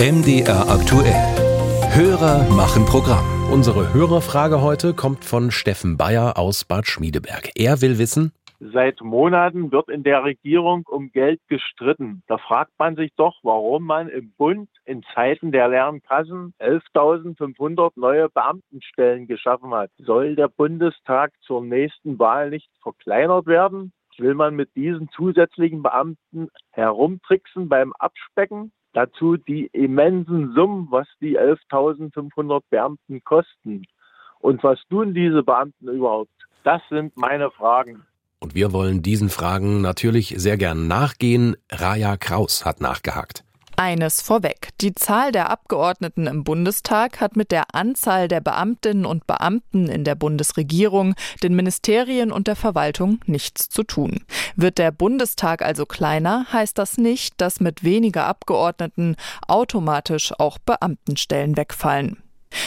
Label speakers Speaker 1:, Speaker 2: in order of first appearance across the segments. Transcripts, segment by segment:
Speaker 1: MDR aktuell. Hörer machen Programm.
Speaker 2: Unsere Hörerfrage heute kommt von Steffen Bayer aus Bad Schmiedeberg. Er will wissen,
Speaker 3: Seit Monaten wird in der Regierung um Geld gestritten. Da fragt man sich doch, warum man im Bund in Zeiten der leeren Kassen 11.500 neue Beamtenstellen geschaffen hat. Soll der Bundestag zur nächsten Wahl nicht verkleinert werden? Will man mit diesen zusätzlichen Beamten herumtricksen beim Abspecken? Dazu die immensen Summen, was die 11.500 Beamten kosten. Und was tun diese Beamten überhaupt? Das sind meine Fragen.
Speaker 2: Und wir wollen diesen Fragen natürlich sehr gern nachgehen. Raja Kraus hat nachgehakt.
Speaker 4: Eines vorweg. Die Zahl der Abgeordneten im Bundestag hat mit der Anzahl der Beamtinnen und Beamten in der Bundesregierung, den Ministerien und der Verwaltung nichts zu tun. Wird der Bundestag also kleiner, heißt das nicht, dass mit weniger Abgeordneten automatisch auch Beamtenstellen wegfallen.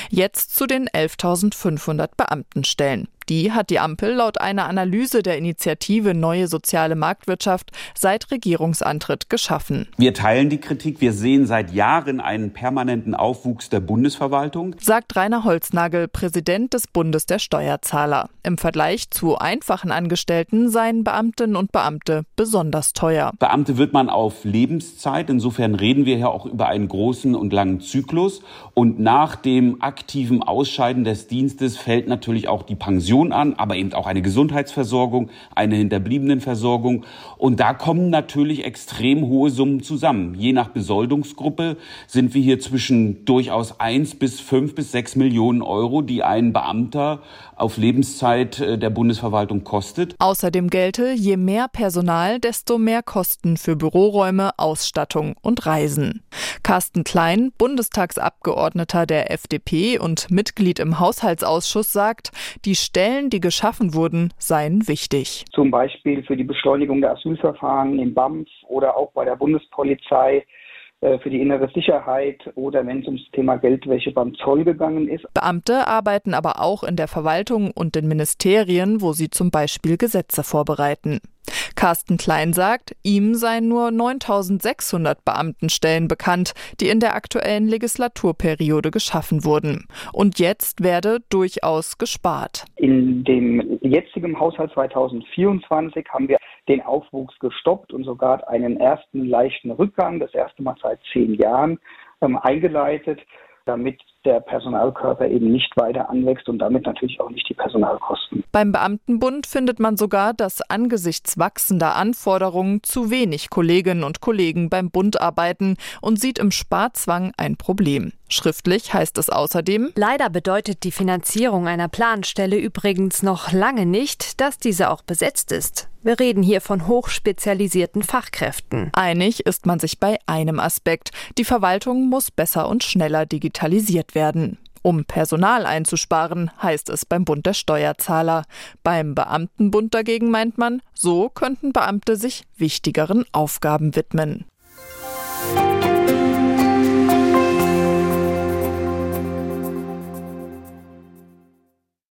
Speaker 4: Jetzt zu den 11.500 Beamtenstellen. Die hat die Ampel laut einer Analyse der Initiative Neue Soziale Marktwirtschaft seit Regierungsantritt geschaffen.
Speaker 5: Wir teilen die Kritik. Wir sehen seit Jahren einen permanenten Aufwuchs der Bundesverwaltung,
Speaker 4: sagt Rainer Holznagel, Präsident des Bundes der Steuerzahler. Im Vergleich zu einfachen Angestellten seien Beamtinnen und Beamte besonders teuer.
Speaker 5: Beamte wird man auf Lebenszeit. Insofern reden wir ja auch über einen großen und langen Zyklus. Und nach dem aktiven Ausscheiden des Dienstes fällt natürlich auch die Pension Pension an, aber eben auch eine Gesundheitsversorgung, eine Hinterbliebenenversorgung. Und da kommen natürlich extrem hohe Summen zusammen. Je nach Besoldungsgruppe sind wir hier zwischen durchaus eins bis fünf bis sechs Millionen Euro, die ein Beamter auf Lebenszeit äh, der Bundesverwaltung kostet.
Speaker 4: Außerdem gelte, je mehr Personal, desto mehr Kosten für Büroräume, Ausstattung und Reisen. Carsten Klein, Bundestagsabgeordneter der FDP und Mitglied im Haushaltsausschuss, sagt, die Stellen, die geschaffen wurden, seien wichtig.
Speaker 6: Zum Beispiel für die Beschleunigung der Asylverfahren im BAMF oder auch bei der Bundespolizei äh, für die innere Sicherheit oder wenn es ums Thema Geldwäsche beim Zoll gegangen ist.
Speaker 4: Beamte arbeiten aber auch in der Verwaltung und den Ministerien, wo sie zum Beispiel Gesetze vorbereiten. Carsten Klein sagt, ihm seien nur 9600 Beamtenstellen bekannt, die in der aktuellen Legislaturperiode geschaffen wurden. Und jetzt werde durchaus gespart.
Speaker 6: In dem jetzigen Haushalt 2024 haben wir den Aufwuchs gestoppt und sogar einen ersten leichten Rückgang, das erste Mal seit zehn Jahren, ähm, eingeleitet damit der Personalkörper eben nicht weiter anwächst und damit natürlich auch nicht die Personalkosten.
Speaker 4: Beim Beamtenbund findet man sogar, dass angesichts wachsender Anforderungen zu wenig Kolleginnen und Kollegen beim Bund arbeiten und sieht im Sparzwang ein Problem. Schriftlich heißt es außerdem,
Speaker 7: Leider bedeutet die Finanzierung einer Planstelle übrigens noch lange nicht, dass diese auch besetzt ist. Wir reden hier von hochspezialisierten Fachkräften.
Speaker 4: Einig ist man sich bei einem Aspekt. Die Verwaltung muss besser und schneller digitalisiert werden. Um Personal einzusparen, heißt es beim Bund der Steuerzahler. Beim Beamtenbund dagegen meint man, so könnten Beamte sich wichtigeren Aufgaben widmen.